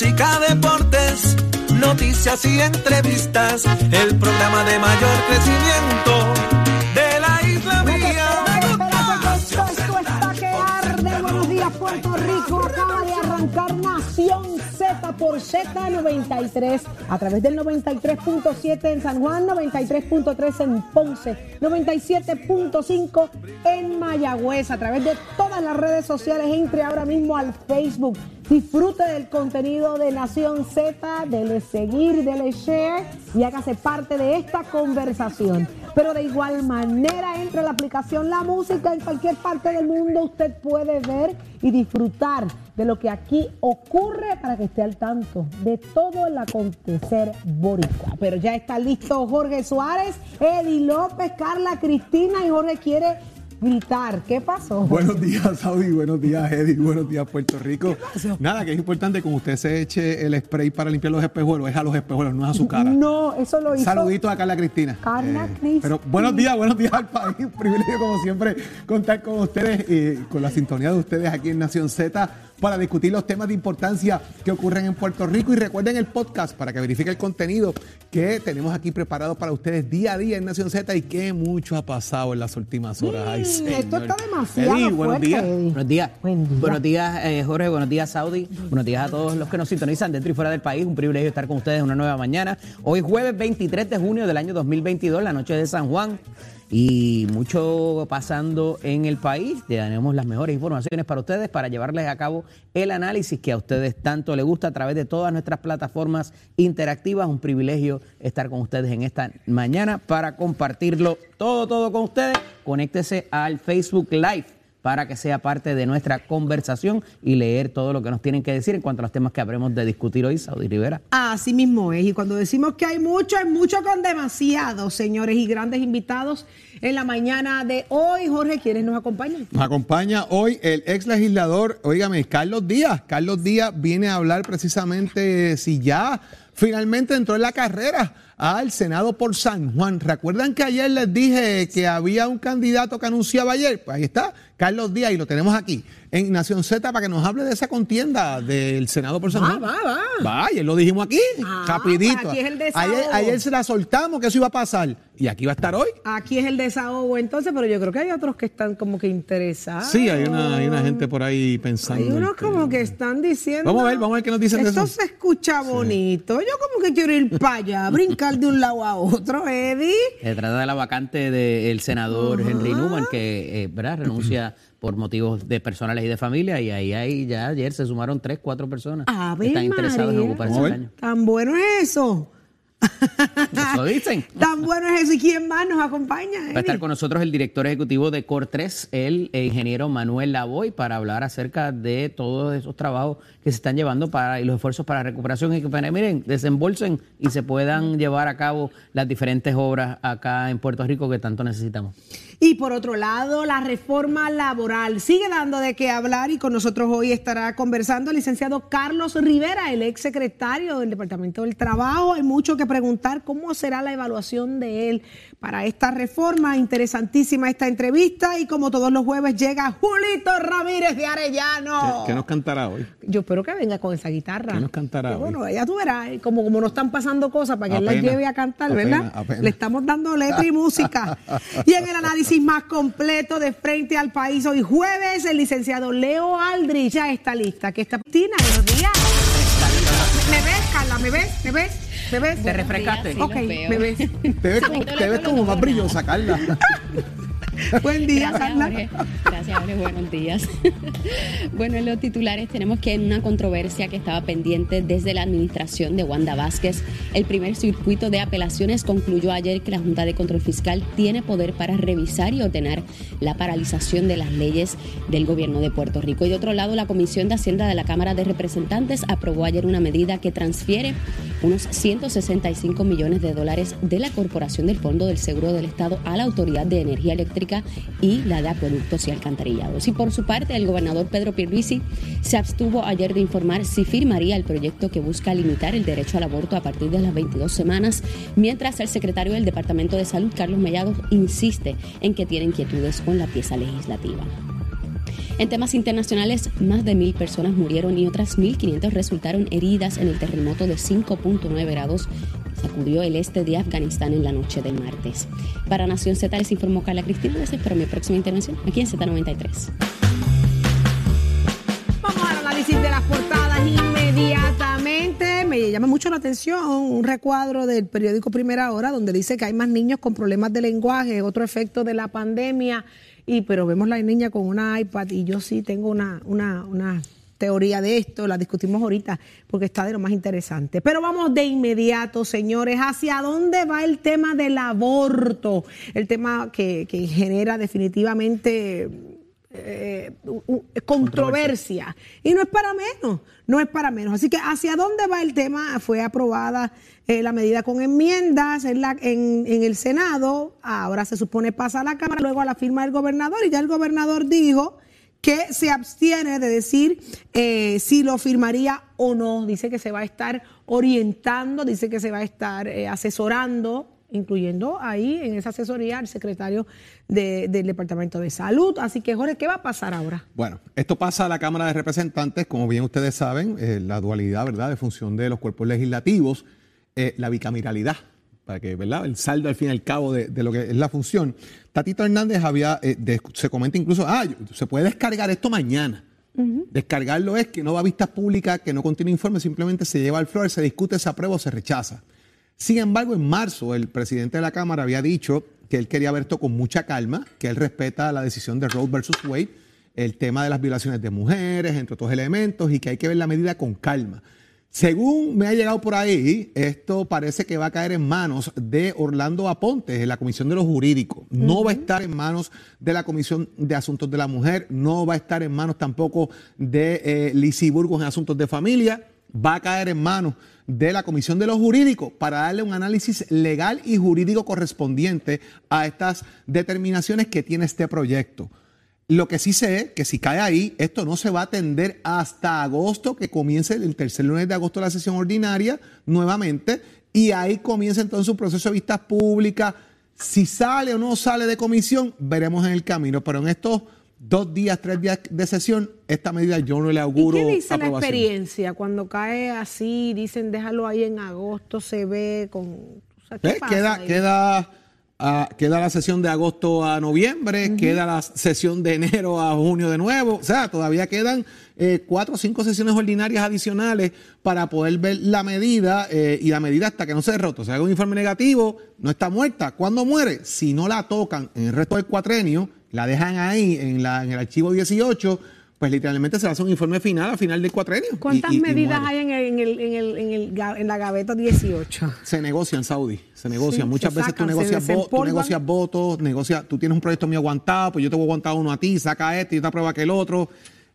Música, deportes, noticias y entrevistas. El programa de mayor crecimiento por Z93 a través del 93.7 en San Juan, 93.3 en Ponce, 97.5 en Mayagüez, a través de todas las redes sociales. Entre ahora mismo al Facebook. Disfrute del contenido de Nación Z, dele seguir, dele share y hágase parte de esta conversación. Pero de igual manera, entre la aplicación La Música en cualquier parte del mundo, usted puede ver y disfrutar de lo que aquí ocurre para que esté al tanto de todo el acontecer boricua. Pero ya está listo Jorge Suárez, Eddie López, Carla Cristina y Jorge quiere gritar. ¿Qué pasó? Buenos días, Saudi. Buenos días, Eddie. Buenos días, Puerto Rico. Nada, que es importante como usted se eche el spray para limpiar los espejuelos. Es a los espejuelos, no es a su cara. No, eso lo hizo. Saludito a Carla Cristina. Eh, Carla Cristina. Pero buenos días, buenos días al país. Un privilegio, como siempre, contar con ustedes y con la sintonía de ustedes aquí en Nación Z para discutir los temas de importancia que ocurren en Puerto Rico. Y recuerden el podcast para que verifique el contenido que tenemos aquí preparado para ustedes día a día en Nación Z y que mucho ha pasado en las últimas horas. Ay, Mm, Esto está demasiado Eddie, buenos fuerte, días. Buenos días. Buen día. Buenos días, eh, Jorge. Buenos días, Saudi. Buenos días a todos los que nos sintonizan dentro y fuera del país. Un privilegio estar con ustedes una nueva mañana. Hoy jueves 23 de junio del año 2022, la noche de San Juan. Y mucho pasando en el país. Tenemos las mejores informaciones para ustedes para llevarles a cabo el análisis que a ustedes tanto les gusta a través de todas nuestras plataformas interactivas. Un privilegio estar con ustedes en esta mañana para compartirlo todo, todo con ustedes. Conéctese al Facebook Live para que sea parte de nuestra conversación y leer todo lo que nos tienen que decir en cuanto a los temas que habremos de discutir hoy, Saudi Rivera. Así mismo es. Y cuando decimos que hay mucho, es mucho con demasiado, señores y grandes invitados en la mañana de hoy. Jorge, ¿quiénes nos acompañan? Nos acompaña hoy el ex legislador, oígame, Carlos Díaz. Carlos Díaz viene a hablar precisamente si ya finalmente entró en la carrera al Senado por San Juan. ¿Recuerdan que ayer les dije que había un candidato que anunciaba ayer? Pues ahí está, Carlos Díaz, y lo tenemos aquí en Nación Z para que nos hable de esa contienda del Senado por San Juan. va, va. Va, ayer lo dijimos aquí, Ah, rapidito. pues aquí es el desahogo. ayer, ayer se la soltamos que eso iba a pasar. Y aquí va a estar hoy. Aquí es el desahogo entonces, pero yo creo que hay otros que están como que interesados. Sí, hay una, hay una gente por ahí pensando. Hay unos como que están diciendo. Vamos a ver, vamos a ver qué nos dicen de Esto eso. se escucha bonito. Yo como que quiero ir para allá, brincar de un lado a otro, Eddie. Se trata de la vacante del senador Henry Newman, que eh, ¿verdad? renuncia por motivos de personales y de familia, y ahí, ahí ya ayer se sumaron tres, cuatro personas que están interesadas en ocupar ese Vamos a ver. escaño. Tan bueno es eso. Eso dicen. Tan bueno es eso. ¿Y quién más nos acompaña? Va a estar con nosotros el director ejecutivo de Cor3, el eh, ingeniero Manuel Lavoy, para hablar acerca de todos esos trabajos que se están llevando para y los esfuerzos para recuperación y que, miren, desembolsen y se puedan llevar a cabo las diferentes obras acá en Puerto Rico que tanto necesitamos. Y por otro lado, la reforma laboral sigue dando de qué hablar y con nosotros hoy estará conversando el licenciado Carlos Rivera, el ex secretario del Departamento del Trabajo. Hay mucho que preguntar cómo será la evaluación de él para esta reforma. Interesantísima esta entrevista y como todos los jueves llega Julito Ramírez de Arellano. ¿Qué, nos cantará hoy? Yo espero que venga con esa guitarra. ¿Qué nos cantará? Bueno, ya tú verás, como, como no están pasando cosas para que él las Apenas, lleve a cantar, apenas, ¿verdad? apenas. Le estamos dando letra y música. Y en el análisis más completo de frente al país. Hoy jueves, el licenciado Leo Aldrich ya está lista. Que está Tina, buenos días. ¿Me ves, Carla? ¿Me ves? ¿Me ves? ¿Me ves? ¿Te refrescaste? Ok, me ves. Te ves como, te ves como más brillosa, Carla. Buen día, Gracias, Carla. Jorge. Gracias, Jorge. Buenos días. bueno, en los titulares tenemos que en una controversia que estaba pendiente desde la administración de Wanda Vázquez, el primer circuito de apelaciones concluyó ayer que la Junta de Control Fiscal tiene poder para revisar y ordenar la paralización de las leyes del gobierno de Puerto Rico. Y de otro lado, la Comisión de Hacienda de la Cámara de Representantes aprobó ayer una medida que transfiere unos 165 millones de dólares de la Corporación del Fondo del Seguro del Estado a la Autoridad de Energía Eléctrica y la de Acueductos y Alcantarillados. Y por su parte, el gobernador Pedro Pierluisi se abstuvo ayer de informar si firmaría el proyecto que busca limitar el derecho al aborto a partir de las 22 semanas, mientras el secretario del Departamento de Salud, Carlos Mellado, insiste en que tiene inquietudes con la pieza legislativa. En temas internacionales, más de mil personas murieron y otras 1.500 resultaron heridas en el terremoto de 5.9 grados sacudió el este de Afganistán en la noche del martes. Para Nación Z les informó Carla Cristina. Les espero mi próxima intervención aquí en Z93. Vamos al análisis de las portadas inmediatamente. Me llama mucho la atención un recuadro del periódico Primera Hora donde dice que hay más niños con problemas de lenguaje, otro efecto de la pandemia. Y pero vemos la niña con una iPad y yo sí tengo una, una, una teoría de esto, la discutimos ahorita porque está de lo más interesante. Pero vamos de inmediato, señores, hacia dónde va el tema del aborto, el tema que, que genera definitivamente eh, controversia. Y no es para menos, no es para menos. Así que hacia dónde va el tema, fue aprobada eh, la medida con enmiendas en, la, en, en el Senado, ahora se supone pasa a la Cámara, luego a la firma del gobernador y ya el gobernador dijo que se abstiene de decir eh, si lo firmaría o no. Dice que se va a estar orientando, dice que se va a estar eh, asesorando incluyendo ahí en esa asesoría al secretario de- del Departamento de Salud. Así que, Jorge, ¿qué va a pasar ahora? Bueno, esto pasa a la Cámara de Representantes, como bien ustedes saben, eh, la dualidad, ¿verdad?, de función de los cuerpos legislativos, la bicameralidad, para que, ¿verdad?, el saldo al fin y al cabo de lo que es la función. Tatito Hernández había, eh, de- se comenta incluso, ah, se puede descargar esto mañana. Descargarlo es que no va a vistas públicas, que no contiene informe, simplemente se lleva al floor, se discute, se aprueba o se rechaza. Sin embargo, en marzo el presidente de la Cámara había dicho que él quería ver esto con mucha calma, que él respeta la decisión de Roe versus Wade, el tema de las violaciones de mujeres, entre otros elementos, y que hay que ver la medida con calma. Según me ha llegado por ahí, esto parece que va a caer en manos de Orlando Aponte, en la Comisión de los Jurídicos. No va a estar en manos de la Comisión de Asuntos de la Mujer, no va a estar en manos tampoco de eh, Burgos en Asuntos de Familia, va a caer en manos de la Comisión de los Jurídicos para darle un análisis legal y jurídico correspondiente a estas determinaciones que tiene este proyecto. Lo que sí sé es que si cae ahí, esto no se va a atender hasta agosto, que comience el tercer lunes de agosto la sesión ordinaria nuevamente, y ahí comienza entonces un proceso de vistas públicas. Si sale o no sale de comisión, veremos en el camino, pero en estos dos días, tres días de sesión, esta medida yo no le ¿Y auguro qué dice la experiencia? Cuando cae así, dicen déjalo ahí en agosto, se ve con... o sea, ¿qué ¿Ves? pasa Queda, ahí? queda, queda la sesión de agosto a noviembre, queda la sesión de enero a junio de nuevo. O sea, todavía quedan eh, cuatro o cinco sesiones ordinarias adicionales para poder ver la medida eh, y la medida hasta que no se derrote. O sea, haga un informe negativo, no está muerta. ¿Cuándo muere? Si no la tocan en el resto del cuatrenio, la dejan ahí en, la, en el archivo 18, pues literalmente se hace un informe final al final del cuatrenio. ¿Cuántas y- y medidas hay en, el, en, el, en, el, en, el en la gaveta 18? Se negocian, Saudi. Se negocian. Sí, Muchas se veces tú sacan, negocias, vo- tú desempolvan. negocias votos, negocias, tú tienes un proyecto mío aguantado, pues yo te voy a aguantar uno a ti, saca este y yo te aprueba aquel otro.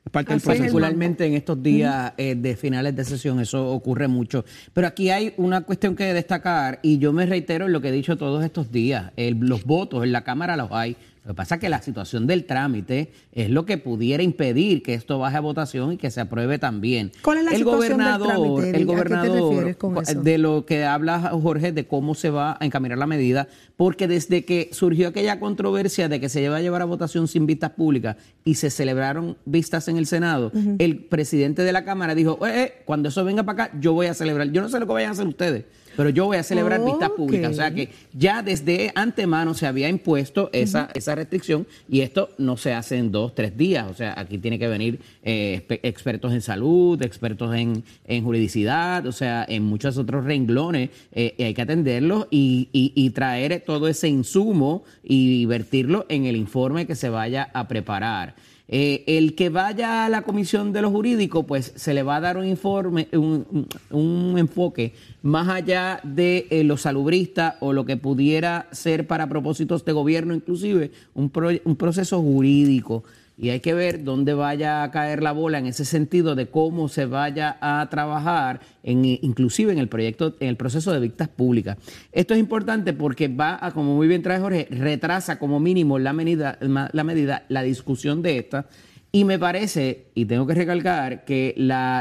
Es parte Así del. Particularmente en estos días eh, de finales de sesión, eso ocurre mucho. Pero aquí hay una cuestión que destacar, y yo me reitero en lo que he dicho todos estos días. El- los votos en la Cámara los hay. Lo que pasa es que la situación del trámite es lo que pudiera impedir que esto baje a votación y que se apruebe también. ¿Cuál es la el situación del gobernador, trámite, el Eddie? ¿A qué te gobernador, refieres con eso? de lo que habla Jorge, de cómo se va a encaminar la medida, porque desde que surgió aquella controversia de que se iba a llevar a votación sin vistas públicas y se celebraron vistas en el Senado, el presidente de la Cámara dijo, "Eh, eh, cuando eso venga para acá, yo voy a celebrar. Yo no sé lo que vayan a hacer ustedes, pero yo voy a celebrar vistas públicas. O sea que ya desde antemano se había impuesto esa, esa restricción y esto no se hace en dos, tres días. O sea, aquí tiene que venir eh, expertos en salud, expertos en, en juridicidad, o sea, en muchos otros renglones eh, y hay que atenderlos y, y- y traer todo ese insumo y vertirlo en el informe que se vaya a preparar. Eh, el que vaya a la comisión de lo jurídico, pues se le va a dar un informe, un, un- enfoque más allá de eh, lo salubrista o lo que pudiera ser para propósitos de gobierno, inclusive un, un proceso jurídico. Y hay que ver dónde vaya a caer la bola en ese sentido de cómo se vaya a trabajar, inclusive en el proyecto, en el proceso de vistas públicas. Esto es importante porque va a, como muy bien trae Jorge, retrasa como mínimo la medida, la medida, la discusión de esta. Y me parece, y tengo que recalcar, que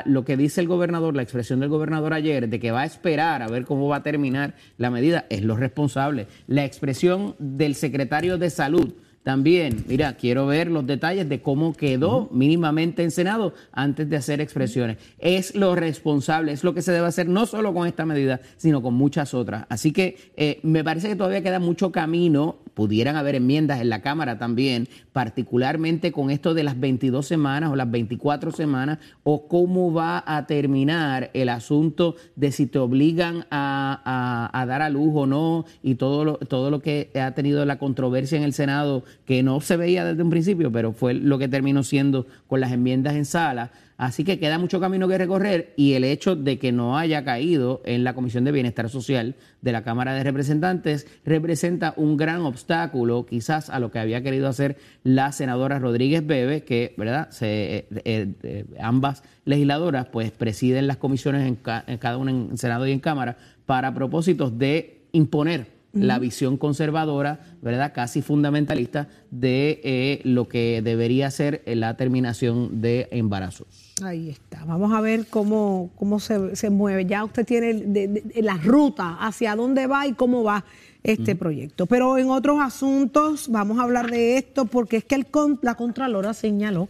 lo que dice el gobernador, la expresión del gobernador ayer, de que va a esperar a ver cómo va a terminar la medida, es lo responsable. La expresión del secretario de Salud, también, mira, quiero ver los detalles de cómo quedó mínimamente en Senado antes de hacer expresiones. Es lo responsable, es lo que se debe hacer no solo con esta medida, sino con muchas otras. Así que eh, me parece que todavía queda mucho camino. Pudieran haber enmiendas en la Cámara también, particularmente con esto de las 22 semanas o las 24 semanas, o cómo va a terminar el asunto de si te obligan a, a- a dar a luz o no, y todo lo, todo lo que ha tenido la controversia en el Senado, que no se veía desde un principio, pero fue lo que terminó siendo con las enmiendas en sala. Así que queda mucho camino que recorrer y el hecho de que no haya caído en la Comisión de Bienestar Social de la Cámara de Representantes representa un gran obstáculo quizás a lo que había querido hacer la senadora Rodríguez Bebe, que verdad eh, eh, eh, ambas legisladoras pues presiden las comisiones en cada una en Senado y en Cámara para propósitos de imponer la visión conservadora, ¿verdad? Casi fundamentalista de eh, lo que debería ser eh, la terminación de embarazos. Ahí está. Vamos a ver cómo, cómo se, se mueve. Ya usted tiene de- de- la ruta hacia dónde va y cómo va este proyecto. Pero en otros asuntos vamos a hablar de esto porque es que el la Contralora señaló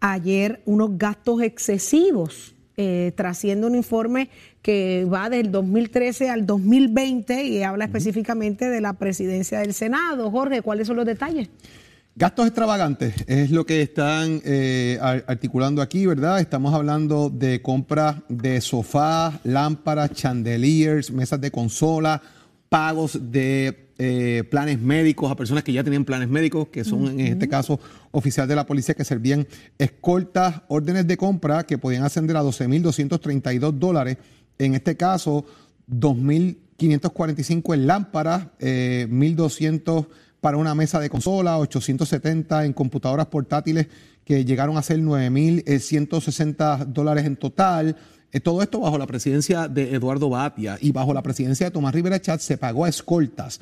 ayer unos gastos excesivos, eh, trasciendo un informe que va del 2013 al 2020 y habla específicamente de la presidencia del Senado. Jorge, ¿cuáles son los detalles? Gastos extravagantes es lo que están eh, ar- articulando aquí, ¿verdad? Estamos hablando de compra de sofás, lámparas, chandeliers, mesas de consola, pagos de eh, planes médicos a personas que ya tenían planes médicos, que son en este caso oficiales de la policía que servían escoltas, órdenes de compra que podían ascender a 12.232 dólares. En este caso, 2.545 en lámparas, eh, 1.200 para una mesa de consola, 870 en computadoras portátiles que llegaron a ser 9.160 dólares en total. Eh, todo esto bajo la presidencia de Eduardo Batia y bajo la presidencia de Tomás Rivera Chat se pagó a escoltas,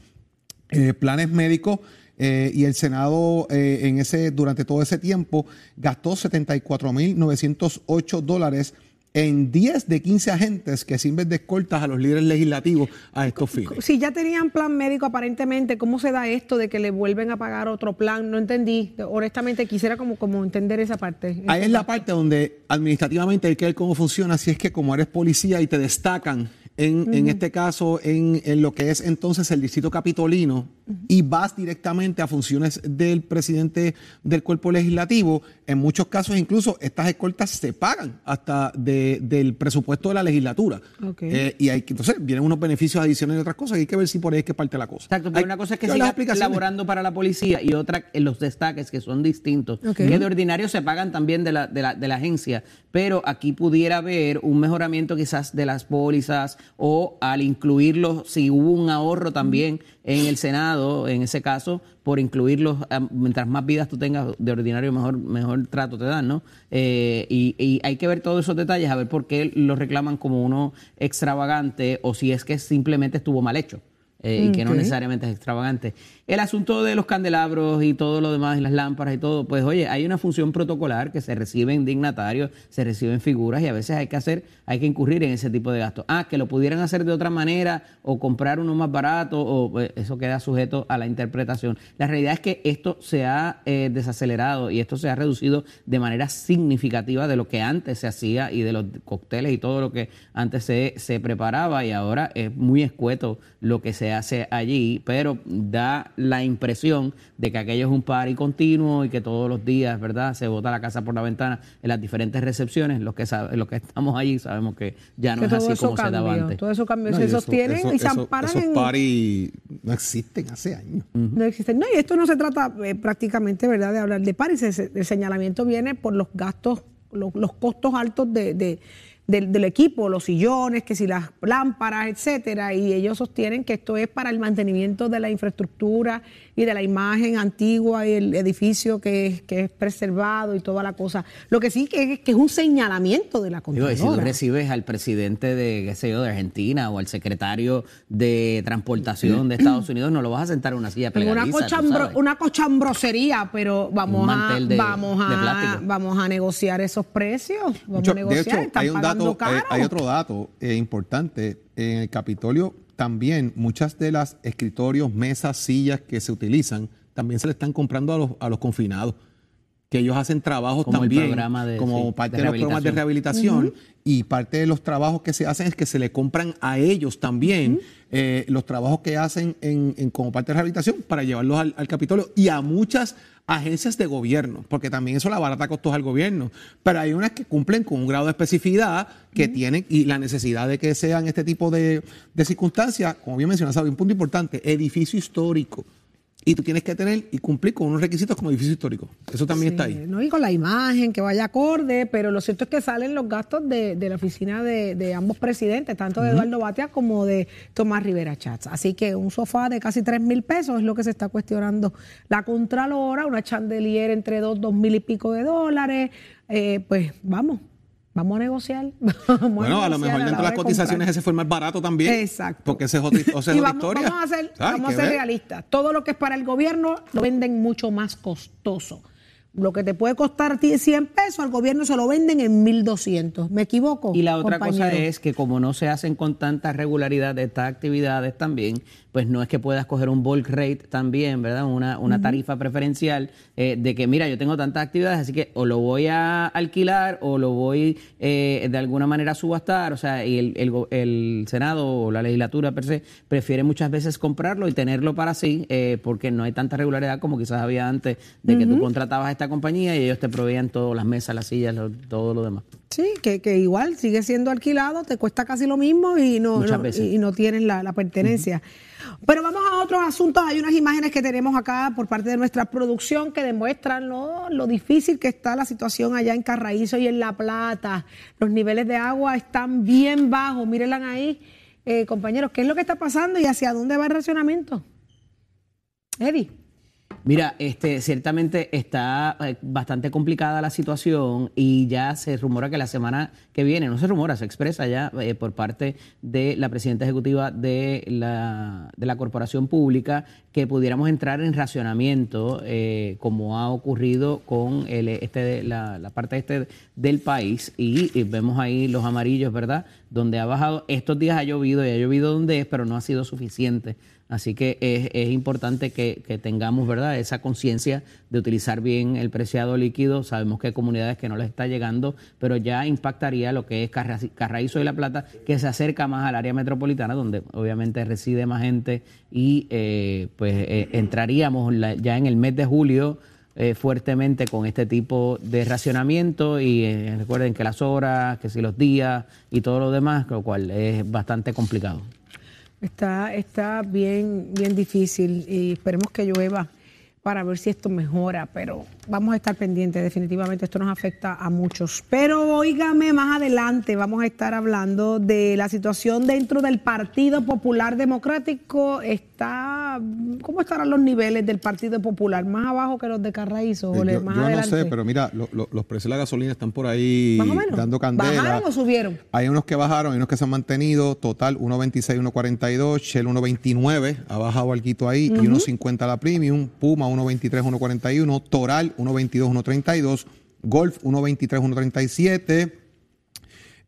eh, planes médicos eh, y el Senado eh, en ese, durante todo ese tiempo gastó 74.908 dólares en 10 de 15 agentes que sirven de escoltas a los líderes legislativos a estos fines. Si ya tenían plan médico aparentemente, ¿cómo se da esto de que le vuelven a pagar otro plan? No entendí. Honestamente quisiera como, como entender esa parte. Ahí es la parte donde administrativamente hay que ver cómo funciona, si es que como eres policía y te destacan en, en este caso en, en lo que es entonces el distrito capitolino y vas directamente a funciones del presidente del cuerpo legislativo, en muchos casos incluso estas escoltas se pagan hasta de- del presupuesto de la legislatura. Eh, y hay que, entonces vienen unos beneficios adicionales y otras cosas, y hay que ver si por ahí es que parte la cosa. Exacto, pero Hay una cosa es que siga laborando para la policía y otra en los destaques que son distintos, Ok. que de ordinario se pagan también de la, de, la, de la agencia, pero aquí pudiera haber un mejoramiento quizás de las pólizas o al incluirlos, si hubo un ahorro también en el Senado, en ese caso, por incluirlos, ah, mientras más vidas tú tengas de ordinario, mejor, mejor trato te dan, ¿no? Eh, y, y hay que ver todos esos detalles, a ver por qué lo reclaman como uno extravagante o si es que simplemente estuvo mal hecho. eh, y que no necesariamente es extravagante. El asunto de los candelabros y todo lo demás, las lámparas y todo, pues oye, hay una función protocolar que se reciben dignatarios, se reciben figuras y a veces hay que hacer, hay que incurrir en ese tipo de gastos. Ah, que lo pudieran hacer de otra manera o comprar uno más barato, o pues, eso queda sujeto a la interpretación. La realidad es que esto se ha eh, desacelerado y esto se ha reducido de manera significativa de lo que antes se hacía y de los cócteles y todo lo que antes se, se preparaba y ahora es muy escueto lo que se hace allí, pero da la impresión de que aquello es un party continuo y que todos los días, ¿verdad? Se bota la casa por la ventana en las diferentes recepciones. Los que sabe, los que estamos allí sabemos que ya no Que es así como se daba cambió, antes. todo eso cambió, No, se eso- sostienen eso- y se amparan Esos en... parties no existen hace años. No existen. No, y esto no se trata eh, prácticamente, ¿verdad?, de hablar de. El, el señalamiento viene por los gastos, los, los costos altos de, de- del, del equipo, los sillones, que si las lámparas, etcétera. Y ellos sostienen que esto es para el mantenimiento de la infraestructura y de la imagen antigua y el edificio que es, que es preservado y toda la cosa. Lo que sí que es que es un señalamiento de la Digo, y si tú Contralora. recibes al presidente de, qué sé yo, de Argentina o al secretario de transportación de Estados Unidos, no lo vas a sentar en una silla una, plegadiza, tú cochambro- una cochambrosería, pero vamos a, de- vamos, de a, vamos a negociar esos precios. Vamos Mucho- a de negociar. hecho, están hay un pagando dato, hay, caro. hay otro dato eh, importante. En el Capitolio también muchas de las escritorios, mesas, sillas que se utilizan, también se le están comprando a los, a los confinados. Que ellos hacen trabajos Como el también, programa de- como sí, parte de de, los programas de rehabilitación. Y parte de los trabajos que se hacen es que se le compran a ellos también eh, los trabajos que hacen en, en- como parte de rehabilitación para llevarlos al, al Capitolio y a muchas agencias de gobierno, porque también eso la barata costos al gobierno. Pero hay unas que cumplen con un grado de especificidad que tienen y la necesidad de que sean este tipo de, de circunstancias, como bien mencionas, un punto importante, edificio histórico. Y tú tienes que tener y cumplir con unos requisitos como edificio histórico. Eso también está ahí. ¿no? Y con la imagen, que vaya acorde, pero lo cierto es que salen los gastos de, de la oficina de, de ambos presidentes, tanto de Eduardo Batia como de Tomás Rivera Chats. Así que un sofá de casi 3 mil pesos es lo que se está cuestionando la Contralora, una chandelier entre 2, dos mil y pico de dólares. Eh, pues vamos, vamos a negociar. Vamos Bueno, a lo negociar mejor la dentro de las cotizaciones ese fue el más barato también. Exacto. Porque ese es otra, o sea, Y vamos, historia. vamos a ser, vamos a ser realistas. Todo lo que es para el gobierno lo venden mucho más costoso. Lo que te puede costar a ti 100 pesos, al gobierno se lo venden en 1200. ¿Me equivoco? Y la otra cosa es que como no se hacen con tanta regularidad estas actividades también, pues no es que puedas coger un bulk rate también, ¿verdad? Una, una tarifa preferencial eh, de que, mira, yo tengo tantas actividades, así que o lo voy a alquilar o lo voy eh, de alguna manera a subastar, o sea, y el, el Senado o la legislatura per se prefiere muchas veces comprarlo y tenerlo para sí, eh, porque no hay tanta regularidad como quizás había antes de que tú contratabas a esta compañía y ellos te proveían todas las mesas, las sillas, lo- todo lo demás. Sí, que, que igual sigue siendo alquilado, te cuesta casi lo mismo y no, y no tienes la, la pertenencia. Pero vamos a otros asuntos. Hay unas imágenes que tenemos acá por parte de nuestra producción que demuestran ¿no? lo difícil que está la situación allá en Carraízo y en La Plata. Los niveles de agua están bien bajos. Mírenla ahí, eh, compañeros, ¿qué es lo que está pasando y hacia dónde va el racionamiento? Eddie. Mira, este, ciertamente está eh, bastante complicada la situación y ya se rumora que la semana que viene, no se rumora, se expresa ya eh, por parte de la presidenta ejecutiva de la, de la corporación pública que pudiéramos entrar en racionamiento, eh, como ha ocurrido con el, este, la, la parte este del país y, y vemos ahí los amarillos, ¿verdad? Donde ha bajado, estos días ha llovido y ha llovido donde es, pero no ha sido suficiente. Así que es, es importante que, tengamos, ¿verdad?, esa conciencia de utilizar bien el preciado líquido. Sabemos que hay comunidades que no les está llegando, pero ya impactaría lo que es Carra- Carraízo y La Plata, que se acerca más al área metropolitana, donde obviamente reside más gente y eh, pues eh, entraríamos ya en el mes de julio eh, fuertemente con este tipo de racionamiento y eh, recuerden que las horas, que si los días y todo lo demás, lo cual es bastante complicado. Está, está bien, bien difícil y esperemos que llueva para ver si esto mejora, pero vamos a estar pendientes, definitivamente esto nos afecta a muchos. Pero óigame, más adelante vamos a estar hablando de la situación dentro del Partido Popular Democrático. Está cómo estarán los niveles del Partido Popular? ¿Más abajo que los de Carraízo? Eh, yo más yo no sé, pero mira, lo- lo- los precios de la gasolina están por ahí dando candela. ¿Bajaron o subieron? Hay unos que bajaron, hay unos que se han mantenido. Total, 1.26, 1.42. Shell 1.29, ha bajado algo ahí. Y 1.50 la premium. Puma 1.23, 1.41. Toral 1.22, 1.32. Golf 1.23, 1.37.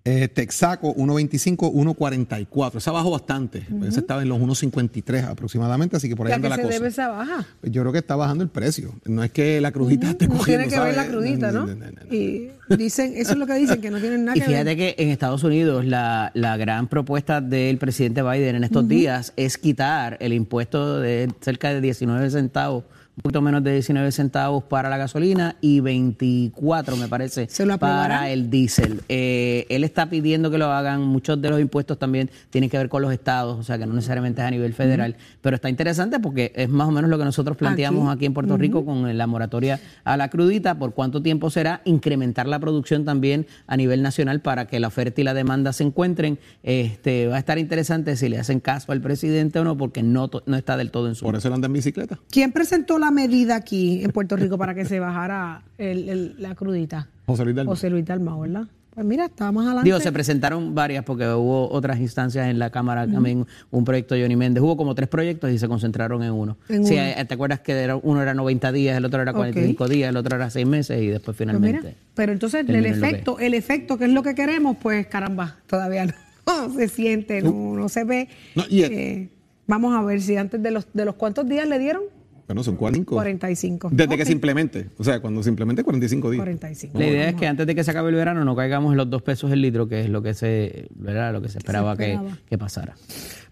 Eh, Texaco 1.25, 1.44. Esa bajó bastante. Esa estaba en los 1.53 aproximadamente, así que por ¿Y ahí a anda qué la se cosa. debe esa baja? Yo creo que está bajando el precio. No es que la crudita esté No cogiendo. tiene que ver la crudita, ¿no? Y dicen, eso es lo que dicen, que no tienen nada Y que ver. fíjate que en Estados Unidos la, la gran propuesta del presidente Biden en estos días es quitar el impuesto de cerca de 19 centavos, un poquito menos de 19 centavos para la gasolina y 24, me parece, ¿Se lo aprobarán? para el diésel. Eh, él está pidiendo que lo hagan. Muchos de los impuestos también tienen que ver con los estados, o sea que no necesariamente es a nivel federal. Pero está interesante porque es más o menos lo que nosotros planteamos aquí, en Puerto Rico con la moratoria a la crudita. ¿Por cuánto tiempo será? Incrementar la producción también a nivel nacional para que la oferta y la demanda se encuentren. Este Va a estar interesante si le hacen caso al presidente o no, porque no, no está del todo en su. Por eso él anda en bicicleta. ¿Quién presentó la medida aquí en Puerto Rico para que se bajara el- el- la crudita? José Luis Dalmau. José Luis Dalmau, ¿verdad? Pues mira, está más adelante. Digo, se presentaron varias porque hubo otras instancias en la Cámara, también un proyecto de Johnny Méndez. Hubo como tres proyectos y se concentraron en uno. En sí, uno. ¿te acuerdas que era- uno era 90 días, el otro era 45 días, el otro era 6 meses y después Pues finalmente... mira, pero entonces el efecto, el efecto que es lo que queremos, pues caramba, todavía no, se siente, no, no se ve. No, y el- Eh, vamos a ver si antes de los de los cuántos días le dieron Bueno, son 45. 45. Desde que se implemente. O sea, cuando se implemente 45 días. 45. La idea es que antes de que se acabe el verano no caigamos en los dos pesos el litro, que es lo que se, ¿verdad? Lo que se esperaba, que- esperaba. Que, pasara.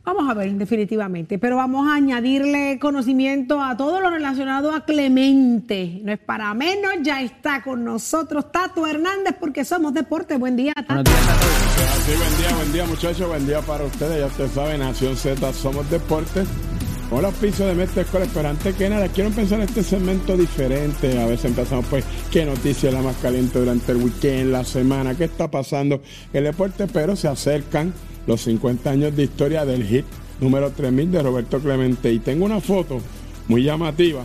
Vamos a ver, definitivamente. Pero vamos a añadirle conocimiento a todo lo relacionado a Clemente. No es para menos, ya está con nosotros Tato Hernández porque somos deporte. Buen día, Tato. Sí, buen día, buen día muchachos, buen día para ustedes, ya ustedes saben, Nación Z, somos Hola, piso de Mestre Escuela, pero antes que nada, quiero empezar este segmento diferente. A veces empezamos, pues, qué noticia es la más caliente durante el weekend, la semana, qué está pasando el deporte, pero se acercan los 50 años de historia del hit número 3000 de Roberto Clemente. Y tengo una foto muy llamativa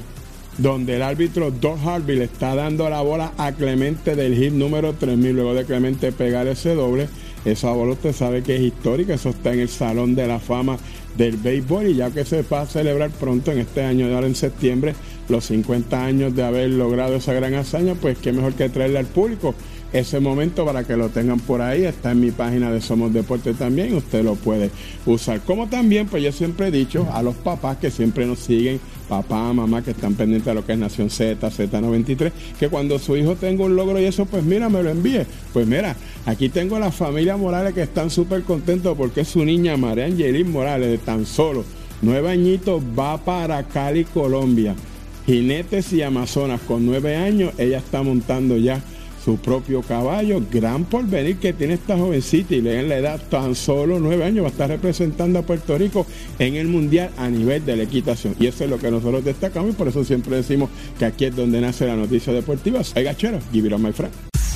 donde el árbitro Doug Harvey le está dando la bola a Clemente del hit número 3000 luego de Clemente pegar ese doble. Esa bola usted sabe que es histórica, eso está en el Salón de la Fama del Béisbol y ya que se va a celebrar pronto en este año, ahora en septiembre, los 50 años de haber logrado esa gran hazaña, pues qué mejor que traerle al público ese momento para que lo tengan por ahí. Está en mi página de Somos Deporte también, usted lo puede usar. Como también, pues yo siempre he dicho a los papás que siempre nos siguen, papá, mamá, que están pendientes de lo que es Nación Z, Z93, que cuando su hijo tenga un logro y eso, pues mira, me lo envíe. Pues mira, aquí tengo la familia Morales que están súper contentos porque su niña María Angelín Morales, de tan solo nueve añitos, va para Cali, Colombia. Jinetes y Amazonas, con nueve años, ella está montando ya su propio caballo, gran porvenir que tiene esta jovencita y en la edad tan solo nueve años va a estar representando a Puerto Rico en el mundial a nivel de la equitación. Y eso es lo que nosotros destacamos y por eso siempre decimos que aquí es donde nace la noticia deportiva. Soy gachero, give it my friend.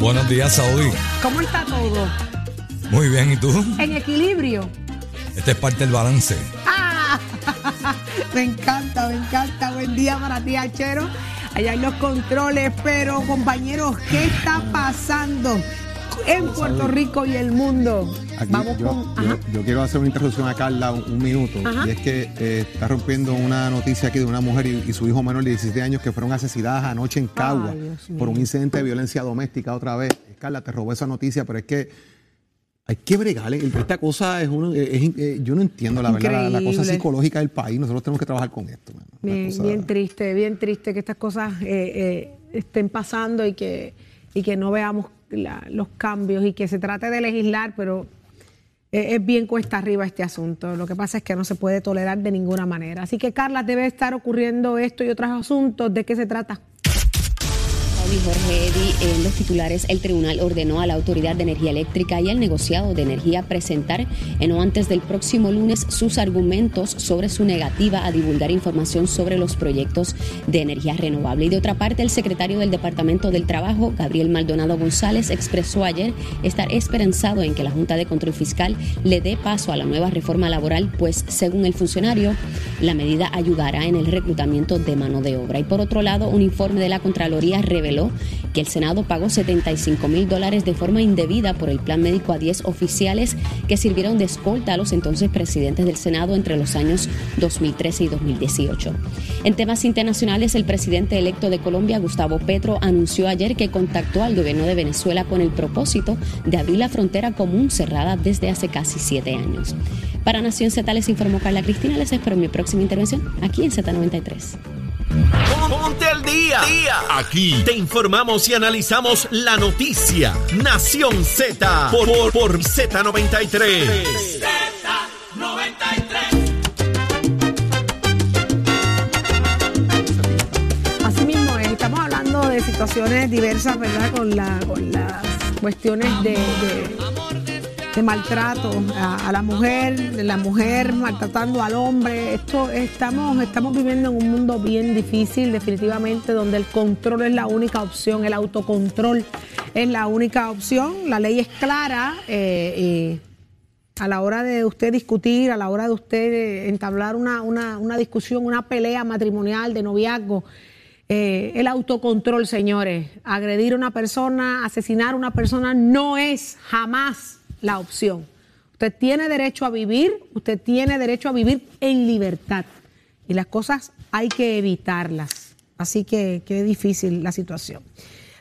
Buenos días, Saudi. ¿Cómo está todo? Muy bien, ¿y tú? En equilibrio. Este es parte del balance. ¡Ah! Me encanta, me encanta. Buen día para ti, Achero. Allá en los controles, pero compañeros, ¿qué está pasando en Puerto Rico y el mundo? Aquí Vamos yo, con. yo- quiero hacer una interrupción a Carla un, un minuto. Ajá. Y es que eh, está rompiendo una noticia aquí de una mujer y, y su hijo menor de 17 años que fueron asesinadas anoche en Cagua Ay, por un incidente de violencia doméstica otra vez. Carla, te robó esa noticia, pero es que hay que bregarle. Esta cosa es uno. es- es- eh, yo no entiendo la verdad, la, la cosa psicológica del país. Nosotros tenemos que trabajar con esto. Bien, cosa- bien triste, bien triste que estas cosas eh, eh, estén pasando y que, y que no veamos la- los cambios y que se trate de legislar, pero es bien cuesta arriba este asunto. Lo que pasa es que no se puede tolerar de ninguna manera. Así que, Carla, debe estar ocurriendo esto y otros asuntos. ¿De qué se trata? Jorge Eddy, en los titulares, el tribunal ordenó a la Autoridad de Energía Eléctrica y al negociado de energía presentar en o antes del próximo lunes sus argumentos sobre su negativa a divulgar información sobre los proyectos de energía renovable. Y de otra parte, el secretario del Departamento del Trabajo, Gabriel Maldonado González, expresó ayer estar esperanzado en que la Junta de Control Fiscal le dé paso a la nueva reforma laboral, pues según el funcionario, la medida ayudará en el reclutamiento de mano de obra. Y por otro lado, un informe de la Contraloría reveló que el Senado pagó 75 mil dólares de forma indebida por el plan médico a 10 oficiales que sirvieron de escolta a los entonces presidentes del Senado entre los años 2013 y 2018. En temas internacionales, el presidente electo de Colombia, Gustavo Petro, anunció ayer que contactó al gobierno de Venezuela con el propósito de abrir la frontera común cerrada desde hace casi siete años. Para Nación Z les informó Carla Cristina. Les espero mi próxima intervención aquí en Z93. Al día. Aquí te informamos y analizamos la noticia. Nación Z por, por, por Z93. Así mismo es, estamos hablando de situaciones diversas, ¿verdad? Con, la, con las cuestiones de, de- de maltrato a, la mujer, de la mujer maltratando al hombre. Esto estamos, estamos viviendo en un mundo bien difícil, definitivamente, donde el control es la única opción, el autocontrol es la única opción. La ley es clara. eh, a la hora de usted discutir, a la hora de usted entablar una, una- una discusión, una pelea matrimonial de noviazgo, eh, el autocontrol, señores, agredir a una persona, asesinar a una persona no es jamás la opción. Usted tiene derecho a vivir, usted tiene derecho a vivir en libertad y las cosas hay que evitarlas. Así que qué difícil la situación.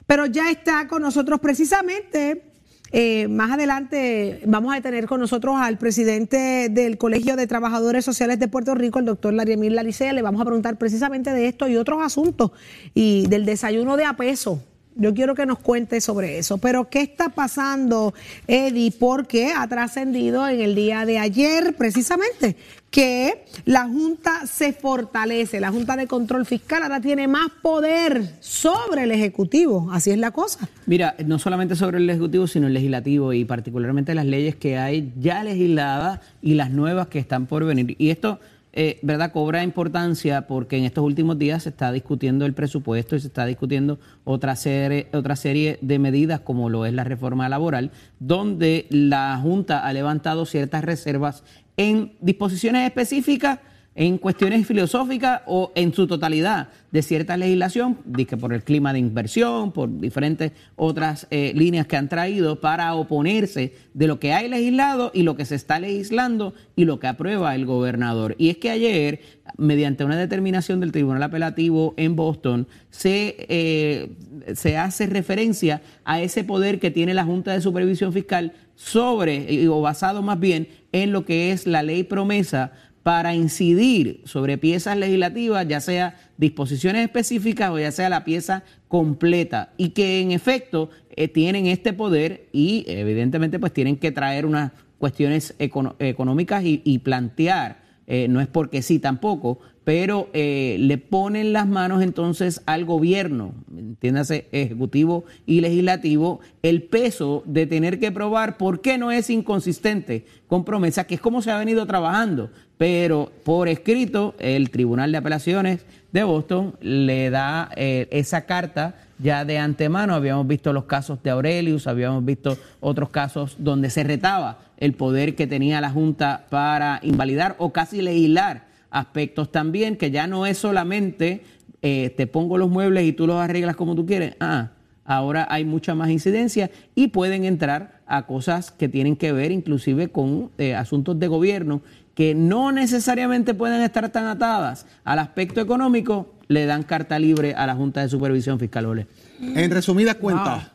Pero ya está con nosotros precisamente eh, más adelante vamos a tener con nosotros al presidente del Colegio de Trabajadores Sociales de Puerto Rico, el doctor Lariemir Laricea. Le vamos a preguntar precisamente de esto y otros asuntos y del desayuno de a peso. Yo quiero que nos cuente sobre eso. Pero, ¿qué está pasando, Eddie? Porque ha trascendido en el día de ayer, precisamente, que la Junta se fortalece. La Junta de Control Fiscal ahora tiene más poder sobre el Ejecutivo. Así es la cosa. Mira, no solamente sobre el Ejecutivo, sino el Legislativo y particularmente las leyes que hay ya legisladas y las nuevas que están por venir. Y esto, eh, ¿verdad?, cobra importancia porque en estos últimos días se está discutiendo el presupuesto y se está discutiendo otra serie, otra serie de medidas como lo es la reforma laboral, donde la Junta ha levantado ciertas reservas en disposiciones específicas en cuestiones filosóficas o en su totalidad de cierta legislación, que por el clima de inversión, por diferentes otras eh, líneas que han traído para oponerse de lo que hay legislado y lo que se está legislando y lo que aprueba el gobernador. Y es que ayer, mediante una determinación del Tribunal Apelativo en Boston, se, eh, se hace referencia a ese poder que tiene la Junta de Supervisión Fiscal sobre, o basado más bien en lo que es la ley promesa para incidir sobre piezas legislativas, ya sea disposiciones específicas o ya sea la pieza completa, y que en efecto eh, tienen este poder y evidentemente pues tienen que traer unas cuestiones económicas y, y plantear, eh, no es porque sí tampoco, pero eh, le ponen las manos entonces al gobierno, entiéndase, ejecutivo y legislativo, el peso de tener que probar por qué no es inconsistente con promesa, que es como se ha venido trabajando. Pero por escrito, el Tribunal de Apelaciones de Boston le da eh, esa carta ya de antemano. Habíamos visto los casos de Aurelius, habíamos visto otros casos donde se retaba el poder que tenía la Junta para invalidar o casi legislar aspectos también, que ya no es solamente eh, te pongo los muebles y tú los arreglas como tú quieres. Ah, ahora hay mucha más incidencia y pueden entrar a cosas que tienen que ver inclusive con eh, asuntos de gobierno que no necesariamente pueden estar tan atadas al aspecto económico, le dan carta libre a la Junta de Supervisión Fiscal. Ole. En resumidas cuentas,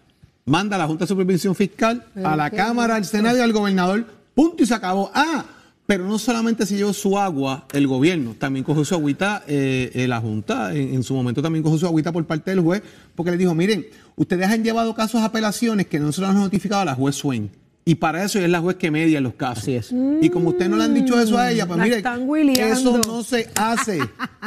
manda a la Junta de Supervisión Fiscal, a la Cámara, al Senado y al gobernador, punto y se acabó. Ah, pero no solamente se llevó su agua el gobierno, también cogió su agüita eh, eh, la Junta, en, en su momento también cogió su agüita por parte del juez, porque le dijo, miren, ustedes han llevado casos de apelaciones que no se los han notificado a la juez Swain. Y para eso ella es la juez que media los casos. Así es. Y como usted no le han dicho eso a ella, pues La mire, están eso no se hace.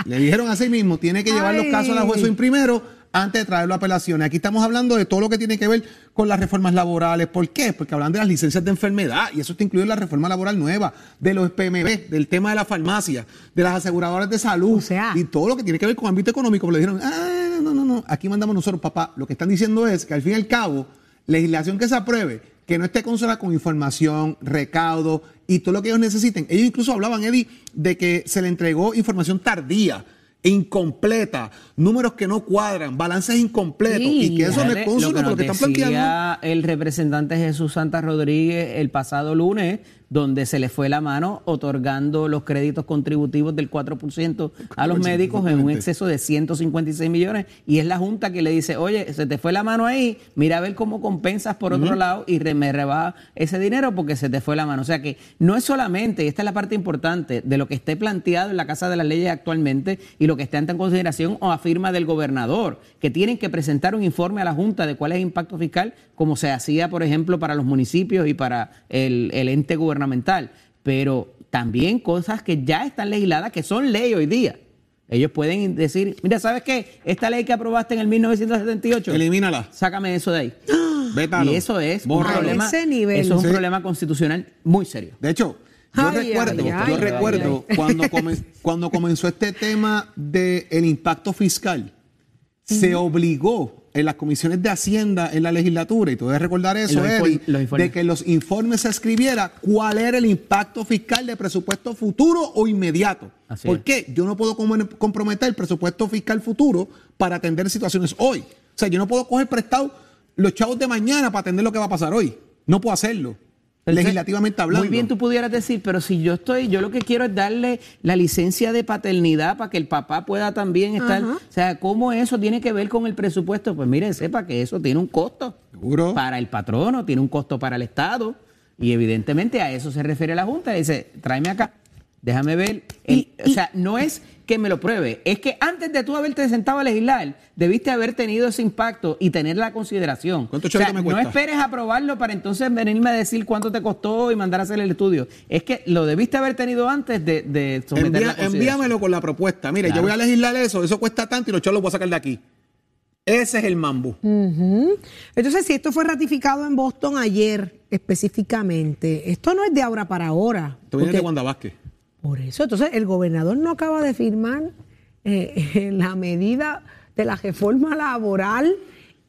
le dijeron así mismo, tiene que llevar los casos a la juez en primero antes de traerlo a apelaciones. Aquí estamos hablando de todo lo que tiene que ver con las reformas laborales. ¿Por qué? Porque hablan de las licencias de enfermedad y eso está incluido en la reforma laboral nueva, de los PMB, del tema de la farmacia, de las aseguradoras de salud O sea. y todo lo que tiene que ver con ámbito económico. Pero le dijeron, ah, no, no, no, aquí mandamos nosotros, papá. Lo que están diciendo es que al fin y al cabo, legislación que se apruebe, que no esté consonada con información, recaudo y todo lo que ellos necesiten. Ellos incluso hablaban, Eddie, de que se le entregó información tardía, incompleta, números que no cuadran, balances incompletos y que eso no es consono lo que están planteando. el representante Jesús Santa Rodríguez el pasado lunes, donde se le fue la mano otorgando los créditos contributivos del 4% a los médicos en un exceso de 156 millones. Y es la Junta que le dice, oye, se te fue la mano ahí, mira a ver cómo compensas por otro lado y re- me rebaja ese dinero porque se te fue la mano. O sea que no es solamente, y esta es la parte importante, de lo que esté planteado en la Casa de las Leyes actualmente y lo que ante en consideración o afirma del gobernador, que tienen que presentar un informe a la Junta de cuál es el impacto fiscal, como se hacía, por ejemplo, para los municipios y para el, el ente gubernamental. Pero también cosas que ya están legisladas, que son ley hoy día. Ellos pueden decir, mira, ¿sabes qué? Esta ley que aprobaste en el 1978, Elimínala. sácame eso de ahí. Vétalo. Y eso es un problema, ese nivel. eso es un Sí. problema constitucional muy serio. De hecho, yo Ay, recuerdo, ay, yo ay, recuerdo cuando, comen- cuando comenzó este tema del impacto fiscal, se obligó en las comisiones de Hacienda en la legislatura, y tú debes recordar eso, informes. de que en los informes se escribiera cuál era el impacto fiscal de presupuesto futuro o inmediato. Así ¿Por es. qué? Yo no puedo com- comprometer el presupuesto fiscal futuro para atender situaciones hoy. O sea, yo no puedo coger prestado los chavos de mañana para atender lo que va a pasar hoy. No puedo hacerlo. Entonces, legislativamente hablando. Muy bien tú pudieras decir, pero si yo estoy, yo lo que quiero es darle la licencia de paternidad para que el papá pueda también estar, o sea, ¿cómo eso tiene que ver con el presupuesto? Pues mire, sepa que eso tiene un costo Seguro. para el patrono, tiene un costo para el Estado y evidentemente a eso se refiere la Junta, dice, tráeme acá, déjame ver, el- o sea, no es que me lo pruebe, es que antes de tú haberte sentado a legislar, debiste haber tenido ese impacto y tener la consideración. ¿Cuánto O sea, chavito me no cuesta? esperes aprobarlo para entonces venirme a decir cuánto te costó y mandar a hacer el estudio. Es que lo debiste haber tenido antes de, de someter Envía- la consideración. envíamelo con la propuesta. Mire, Claro. yo voy a legislar eso, eso cuesta tanto y los chavos los voy a sacar de aquí. Ese es el mambo. Entonces, si esto fue ratificado en Boston ayer específicamente, esto no es de ahora para ahora. Esto viene de Wanda Vázquez. Por eso, entonces el gobernador no acaba de firmar eh, la medida de la reforma laboral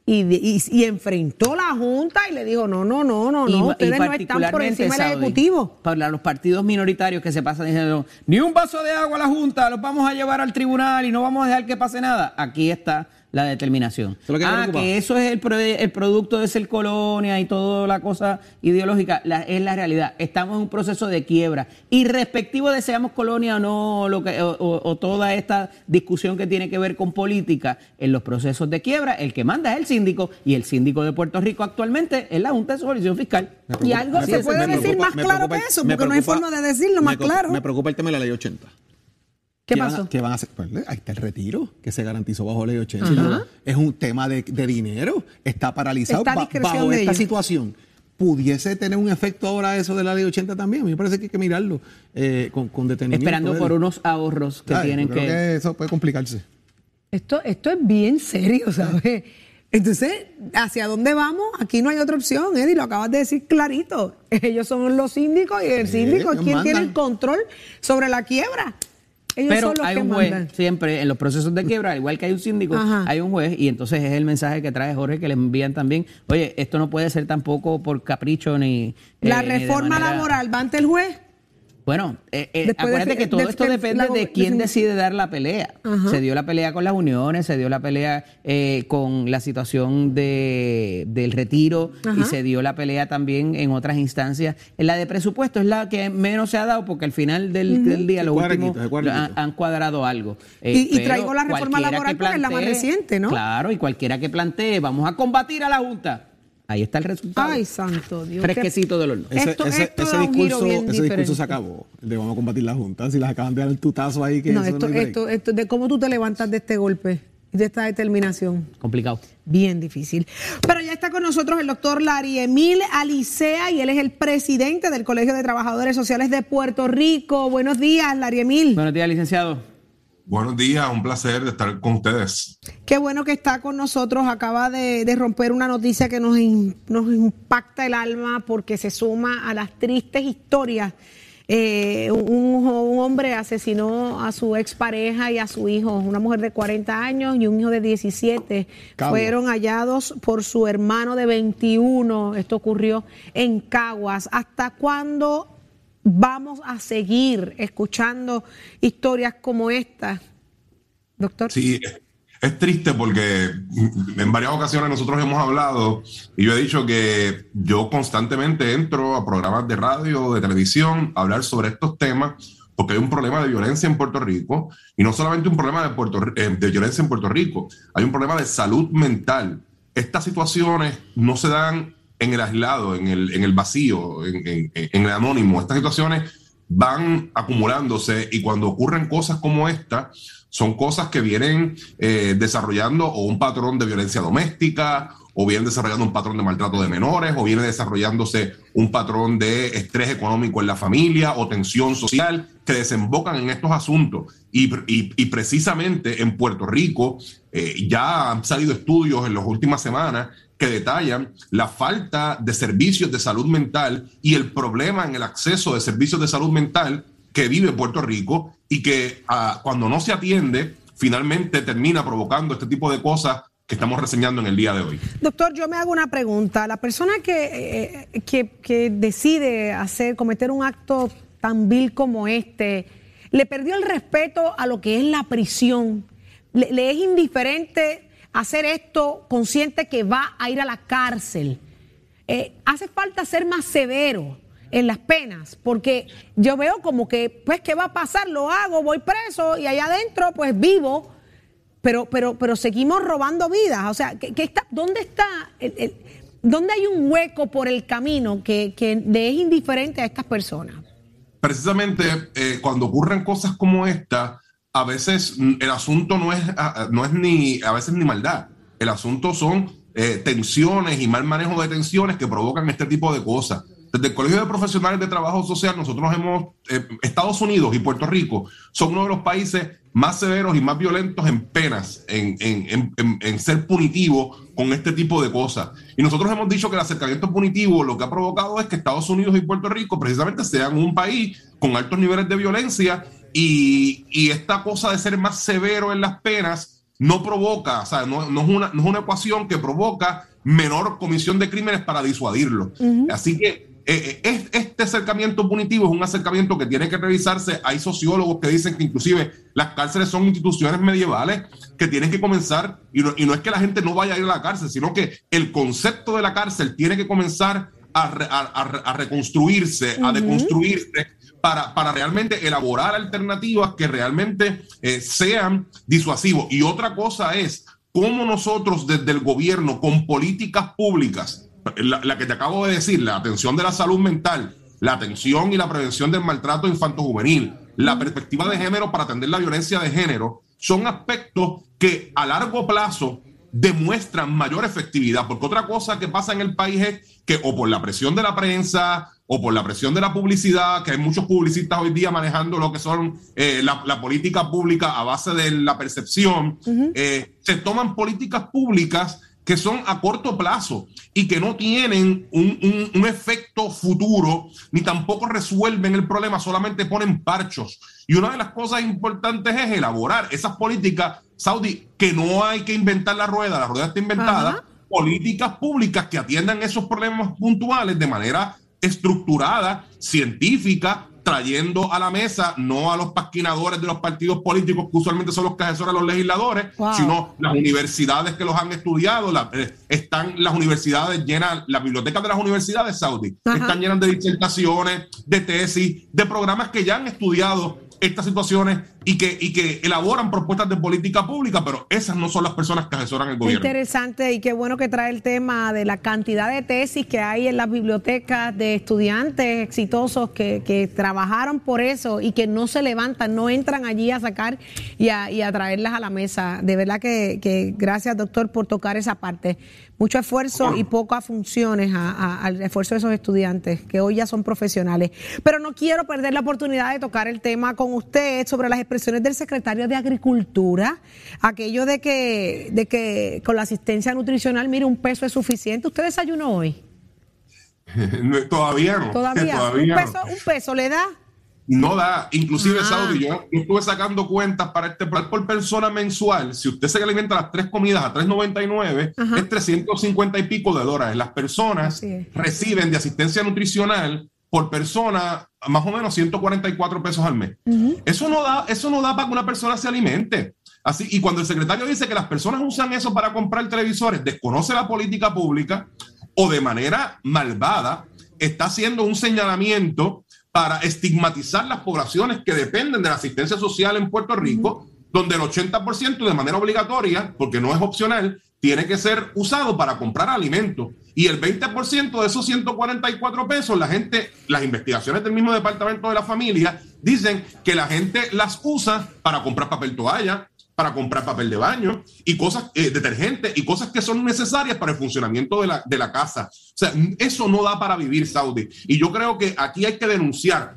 y, de- y- y enfrentó la Junta y le dijo, no, no, no, no, no, ustedes no están por encima del Ejecutivo. Para los partidos minoritarios que se pasan diciendo, ni un vaso de agua a la Junta, los vamos a llevar al tribunal y no vamos a dejar que pase nada. Aquí está la determinación. lo que ah, preocupa. que eso es el, pro- el producto de ser colonia y toda la cosa ideológica, la- es la realidad. Estamos en un proceso de quiebra. Y respectivo de seamos colonia o no, lo que, o, o- toda esta discusión que tiene que ver con política, en los procesos de quiebra, el que manda es el síndico y el síndico de Puerto Rico actualmente es la Junta de Supervisión Fiscal. Preocupa- Y algo se puede decir preocupa- más claro que eso, porque no hay forma de decirlo más claro. Me preocupa el tema de la ley 80. ¿Qué van a- pasó? ¿Qué van a hacer? Pues, ahí está el retiro que se garantizó bajo ley 80. Es un tema de, de dinero. Está paralizado Está ba- bajo esta ellos. situación. ¿Pudiese tener un efecto ahora eso de la ley 80 también? A mí me parece que hay que mirarlo eh, con, con detenimiento. Esperando por unos ahorros que Ay, tienen creo que... eso puede complicarse. Esto, esto es bien serio, ¿sabes? Entonces, ¿hacia dónde vamos? Aquí no hay otra opción, Eddie, lo acabas de decir clarito. Ellos son los síndicos y el Sí, síndico es quien tiene el control sobre la quiebra. Ellos Pero hay un juez, mandan. siempre en los procesos de quiebra, al igual que hay un síndico, Ajá. hay un juez, y entonces es el mensaje que trae Jorge que le envían también. Oye, esto no puede ser tampoco por capricho ni. La eh, reforma laboral va ante el juez. Bueno, eh, eh, de- acuérdate que todo de- esto de- depende la- de quién de- decide dar la pelea. Ajá. Se dio la pelea con las uniones, se dio la pelea eh, con la situación de, del retiro y se dio la pelea también en otras instancias. La de presupuesto es la que menos se ha dado porque al final del, del día los últimos han, han cuadrado algo. Eh, Y- y pero traigo la reforma laboral que porque es la más reciente, ¿no? Claro, y cualquiera que plantee, vamos a combatir a la Junta. Ahí está el resultado. Ay, santo Dios. Fresquecito del horno. Ese, Esto- ese- esto ese da un giro discurso, bien ese discurso se acabó. De vamos a combatir la Junta. Si las acaban de dar el tutazo ahí, que No, eso esto, break. esto, esto, de cómo tú te levantas de este golpe. de esta determinación? Complicado. Bien difícil. Pero ya está con nosotros el doctor Larry Emil Alicea y él es el presidente del Colegio de Trabajadores Sociales de Puerto Rico. Buenos días, Larry Emil. Buenos días, licenciado. Buenos días, un placer de estar con ustedes. Qué bueno que está con nosotros. Acaba de, de romper una noticia que nos, in- nos impacta el alma porque se suma a las tristes historias. Eh, un, un hombre asesinó a su expareja y a su hijo, una mujer de 40 años y un hijo de 17. Cagua. Fueron hallados por su hermano de 21. Esto ocurrió en Caguas. ¿Hasta cuándo vamos a seguir escuchando historias como esta, doctor? Sí, es- triste porque en varias ocasiones nosotros hemos hablado y yo he dicho que yo constantemente entro a programas de radio, de televisión, a hablar sobre estos temas porque hay un problema de violencia en Puerto Rico y no solamente un problema de, Puerto, eh, de violencia en Puerto Rico, hay un problema de salud mental. Estas situaciones no se dan en el aislado, en el, en el vacío, en, el anónimo. Estas situaciones van acumulándose y cuando ocurren cosas como esta, son cosas que vienen eh, desarrollando o un patrón de violencia doméstica, o vienen desarrollando un patrón de maltrato de menores, o viene desarrollándose un patrón de estrés económico en la familia o tensión social que desembocan en estos asuntos. Y, y- y precisamente en Puerto Rico eh, ya han salido estudios en las últimas semanas que detallan la falta de servicios de salud mental y el problema en el acceso de servicios de salud mental que vive Puerto Rico y que ah, cuando no se atiende, finalmente termina provocando este tipo de cosas que estamos reseñando en el día de hoy. Doctor, yo me hago una pregunta. La persona que, eh, que, que decide hacer, cometer un acto tan vil como este, le perdió el respeto a lo que es la prisión. Le es indiferente hacer esto consciente que va a ir a la cárcel. Eh, hace falta ser más severo en las penas, porque yo veo como que, pues, ¿qué va a pasar? Lo hago, voy preso y allá adentro, pues, vivo pero, pero, pero seguimos robando vidas. O sea, ¿qué, está, ¿dónde está? ¿Dónde hay un hueco por el camino que, que es indiferente a estas personas? precisamente eh, cuando ocurren cosas como esta, a veces el asunto no es, no es ni, a veces ni maldad. El asunto son eh, tensiones y mal manejo de tensiones que provocan este tipo de cosas. Desde el Colegio de Profesionales de Trabajo Social, nosotros hemos, eh, Estados Unidos y Puerto Rico son uno de los países más severos y más violentos en penas, en, en- en- en- ser punitivo con este tipo de cosas. Y nosotros hemos dicho que el acercamiento punitivo lo que ha provocado es que Estados Unidos y Puerto Rico precisamente sean un país con altos niveles de violencia y, y esta cosa de ser más severo en las penas no provoca, o sea, no, no es una, no es una ecuación que provoca menor comisión de crímenes para disuadirlo. Así que eh, eh, es- este acercamiento punitivo es un acercamiento que tiene que revisarse. Hay sociólogos que dicen que inclusive las cárceles son instituciones medievales que tienen que comenzar, y no, y no es que la gente no vaya a ir a la cárcel, sino que el concepto de la cárcel tiene que comenzar a, re- a- a- a reconstruirse, a deconstruirse para, para realmente elaborar alternativas que realmente eh, sean disuasivos. Y otra cosa es cómo nosotros desde el gobierno, con políticas públicas, la, la que te acabo de decir, la atención de la salud mental, la atención y la prevención del maltrato infanto-juvenil, la perspectiva de género para atender la violencia de género, son aspectos que a largo plazo demuestran mayor efectividad, porque otra cosa que pasa en el país es que o por la presión de la prensa o por la presión de la publicidad, que hay muchos publicistas hoy día manejando lo que son eh, la, la política pública a base de la percepción, eh, se toman políticas públicas que son a corto plazo y que no tienen un, un- un efecto futuro, ni tampoco resuelven el problema, solamente ponen parchos. Y una de las cosas importantes es elaborar esas políticas, Saudi, que no hay que inventar la rueda, la rueda está inventada, políticas públicas que atiendan esos problemas puntuales de manera estructurada, científica, trayendo a la mesa no a los pasquinadores de los partidos políticos que usualmente son los que asesoran a los legisladores, Wow. sino las universidades que los han estudiado, la- eh, están las universidades llenas, las bibliotecas de las universidades saudí Ajá. están llenas de disertaciones, de tesis, de programas que ya han estudiado estas situaciones y que, y que elaboran propuestas de política pública, pero esas no son las personas que asesoran el Qué gobierno. interesante y qué bueno que trae el tema de la cantidad de tesis que hay en las bibliotecas de estudiantes exitosos que, que trabajaron por eso y que no se levantan, no entran allí a sacar y a, y a traerlas a la mesa. De verdad que, que gracias, doctor, por tocar esa parte. Mucho esfuerzo y pocas funciones a- a- al esfuerzo de esos estudiantes que hoy ya son profesionales. Pero no quiero perder la oportunidad de tocar el tema con usted sobre las expresiones del secretario de Agricultura, aquello de que, de que con la asistencia nutricional, mire, un peso es suficiente. ¿Usted desayunó hoy? No, Todavía no. Todavía. Todavía un, no. peso, un peso le da. No da, inclusive Ah. Saudi, yo, yo estuve sacando cuentas para este plan por persona mensual. Si usted se alimenta las tres comidas a 3.99, Ajá. es 350 y pico de dólares. Las personas reciben de asistencia nutricional por persona más o menos 144 pesos al mes. Eso no da, eso no da para que una persona se alimente. Así, y cuando el secretario dice que las personas usan eso para comprar televisores, desconoce la política pública o de manera malvada está haciendo un señalamiento para estigmatizar las poblaciones que dependen de la asistencia social en Puerto Rico, donde el 80% de manera obligatoria, porque no es opcional, tiene que ser usado para comprar alimentos. Y el 20% de esos 144 pesos, la gente, las investigaciones del mismo Departamento de la Familia dicen que la gente las usa para comprar papel toalla, para comprar papel de baño y cosas, eh, detergente y cosas que son necesarias para el funcionamiento de la, de la casa. O sea, eso no da para vivir, Saudi. Y yo creo que aquí hay que denunciar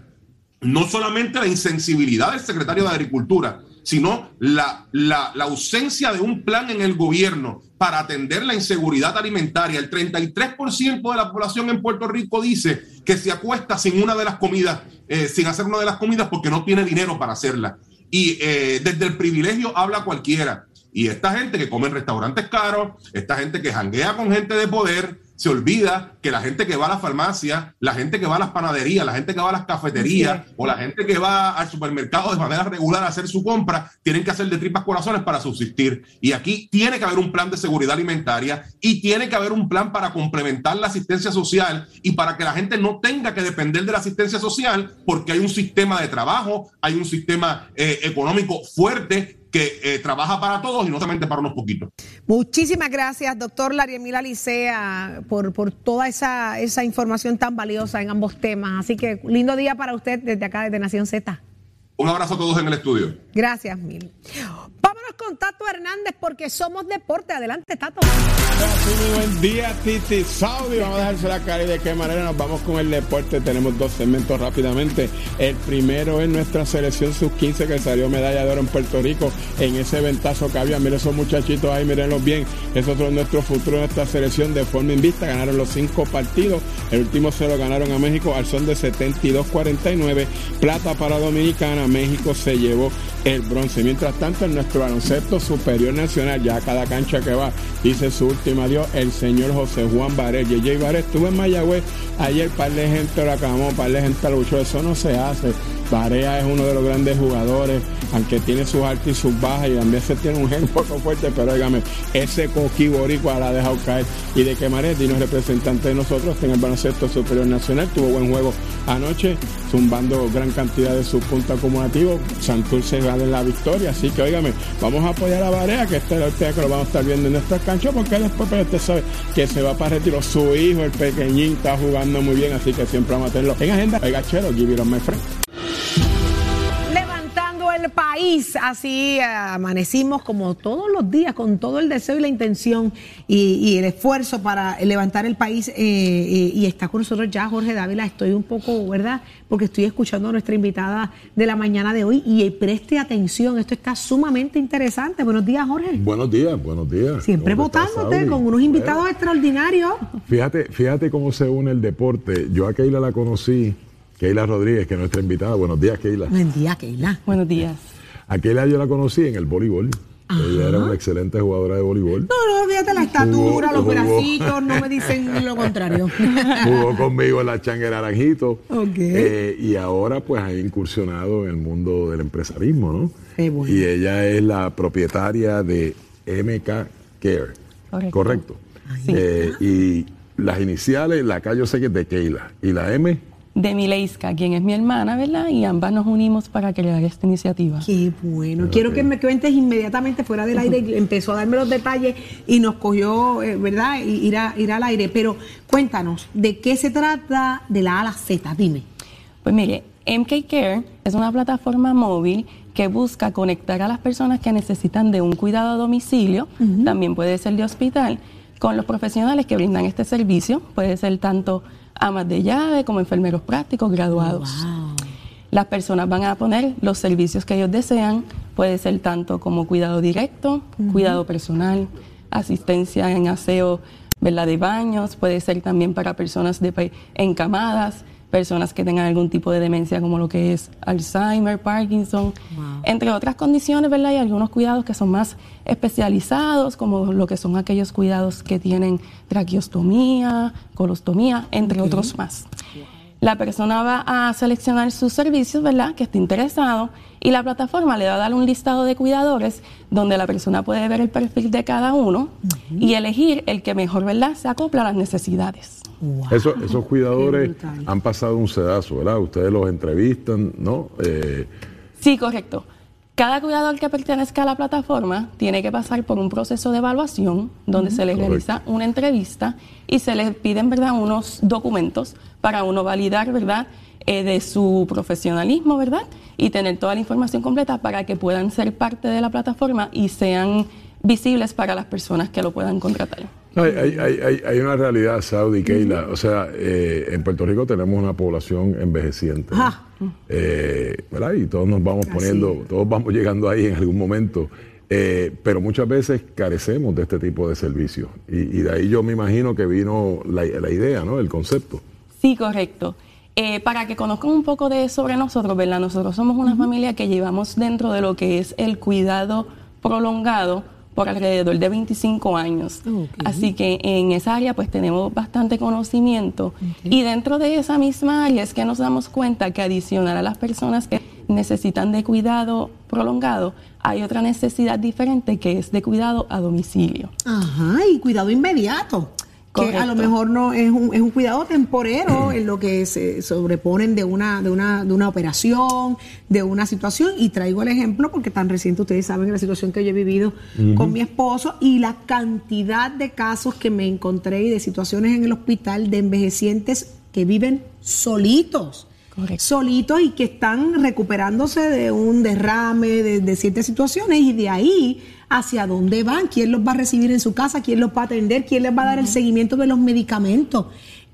no solamente la insensibilidad del secretario de Agricultura, sino la, la, la ausencia de un plan en el gobierno para atender la inseguridad alimentaria. El 33% de la población en Puerto Rico dice que se acuesta sin una de las comidas, eh, sin hacer una de las comidas porque no tiene dinero para hacerla. Y eh, desde el privilegio habla cualquiera. Y esta gente que come en restaurantes caros, esta gente que janguea con gente de poder, se olvida que la gente que va a la farmacia, la gente que va a las panaderías, la gente que va a las cafeterías o la gente que va al supermercado de manera regular a hacer su compra, tienen que hacer de tripas corazones para subsistir. Y aquí tiene que haber un plan de seguridad alimentaria y tiene que haber un plan para complementar la asistencia social y para que la gente no tenga que depender de la asistencia social porque hay un sistema de trabajo, hay un sistema eh, económico fuerte que eh, trabaja para todos y no solamente para unos poquitos. Muchísimas gracias, doctor Lariemila Licea, por, por toda esa, esa información tan valiosa en ambos temas. Así que lindo día para usted desde acá, desde Nación Z. Un abrazo a todos en el estudio. Gracias, mil. Vámonos con Tato Hernández porque somos deporte. Adelante, Tato. Muy buen día, Titi Saudi. Vamos a dejarse la cara y de qué manera nos vamos con el deporte. Tenemos dos segmentos rápidamente. El primero es nuestra selección sub-15 que salió medalla de oro en Puerto Rico en ese ventazo que había. Miren esos muchachitos ahí, mírenlos bien. Esos son nuestro futuro, nuestra selección de forma invista. Ganaron los cinco partidos. El último se lo ganaron a México al son de 72-49. Plata para Dominicana. México se llevó el bronce. Mientras tanto, en nuestro baloncesto superior nacional, ya cada cancha que va, dice su última adiós, el señor José Juan Barret. JJ Barret estuvo en Mayagüez ayer, par de gente lo acabamos, par de gente lo luchó. Eso no se hace. Barea es uno de los grandes jugadores, aunque tiene sus altas y sus bajas y también se tiene un gen poco fuerte, pero óigame, ese coqui boricua la ha dejado caer. Y de que Maretti, no es representante de nosotros en el baloncesto superior nacional, tuvo buen juego anoche, zumbando gran cantidad de sus puntos acumulativos. Santurce de la victoria, así que óigame, vamos a apoyar a Barea, que esta es última que lo vamos a estar viendo en nuestras canchas, porque después pero usted sabe que se va para retiro. Su hijo, el pequeñín, está jugando muy bien, así que siempre vamos a tenerlo en agenda. Oiga, chero, give it on. Levantando el país, así eh, amanecimos como todos los días con todo el deseo y la intención y, y el esfuerzo para levantar el país. eh, eh, y está con nosotros ya Jorge Dávila. Estoy un poco, ¿verdad? Porque estoy escuchando a nuestra invitada de la mañana de hoy y preste atención, esto está sumamente interesante. Buenos días, Jorge. Buenos días, buenos días. Siempre ¿Cómo estás, votándote con unos invitados extraordinarios. Fíjate, fíjate cómo se une el deporte. Yo a Keila la conocí, Keila Rodríguez, que es nuestra invitada. Buenos días, Keila. Buen día, Keila. Buenos días. A Keila yo la conocí en el voleibol. Ella era una excelente jugadora de voleibol. No, no, fíjate la estatura, Jugó- los jugó. bracitos, no me dicen lo contrario. Jugó conmigo en la Changa Naranjito. Ok. Eh, y ahora pues ha incursionado en el mundo del empresarismo, ¿no? Qué bueno. Y ella es la propietaria de MK Care. Correcto. Correcto. Eh, y las iniciales, la K yo sé que es de Keila. Y la M, de Mileiska, quien es mi hermana, ¿verdad? Y ambas nos unimos para crear esta iniciativa. Qué bueno. Quiero que me cuentes inmediatamente fuera del aire. Empezó a darme los detalles y nos cogió, eh, ¿verdad? Y Ir, a- ir al aire. Pero cuéntanos, ¿de qué se trata de la A a la Z? Dime. Pues mire, MK Care es una plataforma móvil que busca conectar a las personas que necesitan de un cuidado a domicilio, también puede ser de hospital, con los profesionales que brindan este servicio, puede ser tanto amas de llave como enfermeros prácticos graduados. Las personas van a poner los servicios que ellos desean, puede ser tanto como cuidado directo, cuidado personal, asistencia en aseo ¿verdad? de baños, puede ser también para personas de, encamadas, personas que tengan algún tipo de demencia como lo que es Alzheimer, Parkinson, entre otras condiciones, ¿verdad? Y algunos cuidados que son más especializados, como lo que son aquellos cuidados que tienen traqueostomía, colostomía, entre otros más. La persona va a seleccionar sus servicios, ¿verdad? Que esté interesado y la plataforma le va a dar un listado de cuidadores donde la persona puede ver el perfil de cada uno y elegir el que mejor, ¿verdad? Se acopla a las necesidades. Eso- esos cuidadores han pasado un sedazo, ¿verdad? Ustedes los entrevistan, ¿no? Eh, Sí, correcto. Cada cuidador que pertenezca a la plataforma tiene que pasar por un proceso de evaluación donde se le Correcto. realiza una entrevista y se les piden, ¿verdad?, unos documentos para uno validar, ¿verdad?, eh, de su profesionalismo, ¿verdad? Y tener toda la información completa para que puedan ser parte de la plataforma y sean visibles para las personas que lo puedan contratar. Hay, hay- hay- hay- hay una realidad, Saudi, Keila. O sea, eh, en Puerto Rico tenemos una población envejeciente. Ajá. Eh, ¿verdad? Y todos nos vamos poniendo, todos vamos llegando ahí en algún momento. Eh, pero muchas veces carecemos de este tipo de servicios. Y, y de ahí yo me imagino que vino la, la idea, ¿no? El concepto. Sí, correcto. Eh, para que conozcan un poco de sobre nosotros, ¿verdad? Nosotros somos una familia que llevamos dentro de lo que es el cuidado prolongado por alrededor de 25 años. Así que en esa área pues tenemos bastante conocimiento y dentro de esa misma área es que nos damos cuenta que adicional a las personas que necesitan de cuidado prolongado, hay otra necesidad diferente que es de cuidado a domicilio. Ajá, y cuidado inmediato. Que a lo Correcto. mejor no es un, es un cuidado temporero en lo que se sobreponen de una, de una, de una operación, de una situación. Y traigo el ejemplo porque tan reciente ustedes saben la situación que yo he vivido con mi esposo y la cantidad de casos que me encontré y de situaciones en el hospital de envejecientes que viven solitos. Solitos y que están recuperándose de un derrame, de, de ciertas situaciones y de ahí hacia dónde van, quién los va a recibir en su casa, quién los va a atender, quién les va a dar el seguimiento de los medicamentos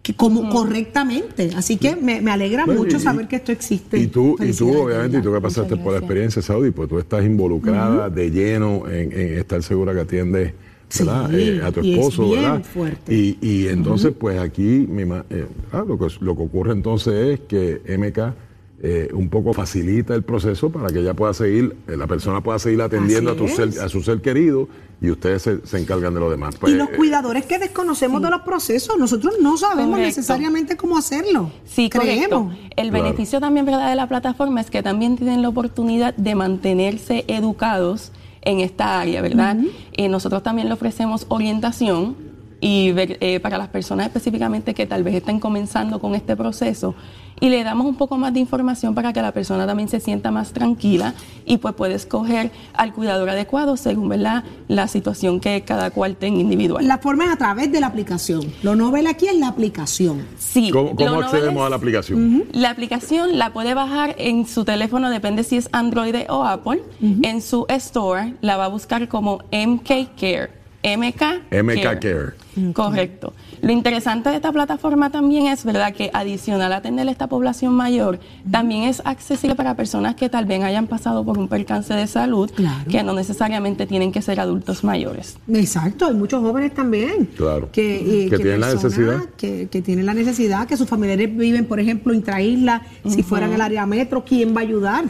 que como correctamente. Así que me, me alegra Bueno, mucho y- saber que esto existe. Y tú, y tú obviamente, y tú que pasaste por la experiencia Saudi, pues tú estás involucrada de lleno en, en estar segura que atiendes ¿verdad? Sí, Eh, a tu y es esposo, bien ¿verdad? fuerte. Y, y entonces, pues aquí me ima- eh, ah, lo, que, lo que ocurre entonces es que MK eh, un poco facilita el proceso para que ella pueda seguir, eh, la persona pueda seguir atendiendo a, tu ser, a su ser querido y ustedes se, se encargan de lo demás. Pues, y los eh, cuidadores que desconocemos de los procesos, nosotros no sabemos Correcto. necesariamente cómo hacerlo. Sí, creemos. correcto. El beneficio también ¿verdad? de la plataforma es que también tienen la oportunidad de mantenerse educados en esta área, ¿verdad? Eh, nosotros también le ofrecemos orientación y ver- eh, para las personas específicamente que tal vez estén comenzando con este proceso y le damos un poco más de información para que la persona también se sienta más tranquila y pues puede escoger al cuidador adecuado según ¿verdad? la situación que cada cual tenga individual. La forma es a través de la aplicación. Lo novel aquí es la aplicación. Sí. ¿Cómo, cómo accedemos a la aplicación? La aplicación la puede bajar en su teléfono, depende si es Android o Apple. En su store la va a buscar como MK Care. MK, MK Care. Care. Correcto. Lo interesante de esta plataforma también es, ¿verdad?, que adicional a atender a esta población mayor, también es accesible para personas que tal vez hayan pasado por un percance de salud, que no necesariamente tienen que ser adultos mayores. Exacto, hay muchos jóvenes también. Claro. Que, eh, Que tienen la necesidad. Que, que tienen la necesidad, que sus familiares viven, por ejemplo, intraisla, si Ujú. fuera en el área metro, ¿quién va a ayudar?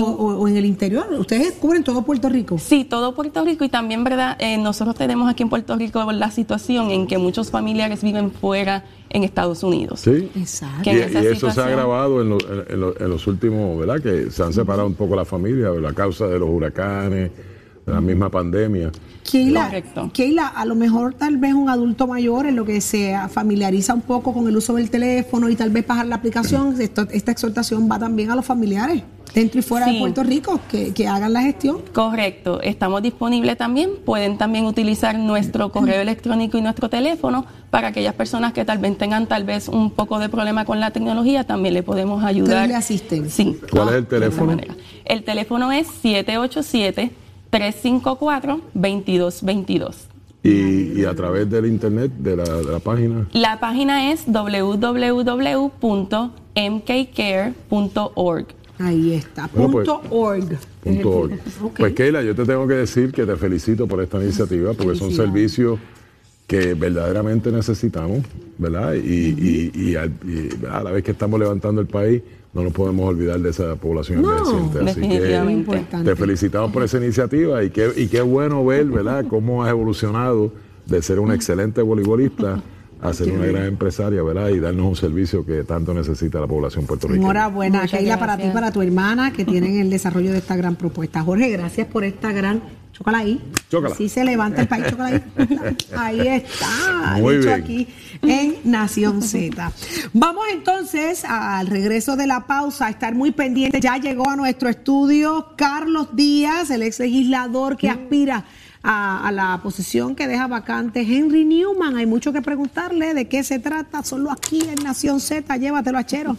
O, o- o en el interior. Ustedes cubren todo Puerto Rico. Sí, todo Puerto Rico y también, ¿verdad? Eh, nosotros tenemos aquí en Puerto Rico la situación en que muchos familiares viven fuera en Estados Unidos. Sí. Exacto. Y, y eso se ha agravado en, lo- en- en lo- en los últimos, ¿verdad? Que se han separado un poco la familia a causa de los huracanes, de la misma pandemia. Keila, Keila, a lo mejor tal vez un adulto mayor en lo que se familiariza un poco con el uso del teléfono y tal vez bajar la aplicación, esto- esta exhortación va también a los familiares dentro y fuera de. Puerto Rico que, que hagan la gestión. Correcto, estamos disponibles también. Pueden también utilizar nuestro correo electrónico y nuestro teléfono para aquellas personas que tal vez tengan tal vez un poco de problema con la tecnología, también le podemos ayudar. Le asisten. Sí. ¿Cuál es el teléfono? El teléfono es 787-354-2222. Y, y a través del internet, de la, de la página. La página es www.mkcare.org. Ahí está, Bueno, pues, punto org. Punto org. Pues Keila, yo te tengo que decir que te felicito por esta iniciativa, porque son servicios que verdaderamente necesitamos, ¿verdad? Y, y- y al- y, ¿verdad? a la vez que estamos levantando el país, no nos podemos olvidar de esa población No, envejeciente. Así que te felicitamos por esa iniciativa y qué, y qué bueno ver, ¿verdad?, cómo has evolucionado de ser una excelente voleibolista a ser una gran empresaria, ¿verdad? Y darnos un servicio que tanto necesita la población puertorriqueña. Enhorabuena, Keila, para ti y para tu hermana que tienen el desarrollo de esta gran propuesta. Jorge, gracias por esta gran. Chócala ahí. Chócala. Así se levanta el país, chócala ahí. Ahí está, Muy dicho bien. aquí en Nación Z. Vamos entonces al regreso de la pausa, a estar muy pendiente. Ya llegó a nuestro estudio Carlos Díaz, el ex legislador que aspira a, a la posición que deja vacante Henry Newman. Hay mucho que preguntarle de qué se trata, solo aquí en Nación Z. Llévatelo a Chero.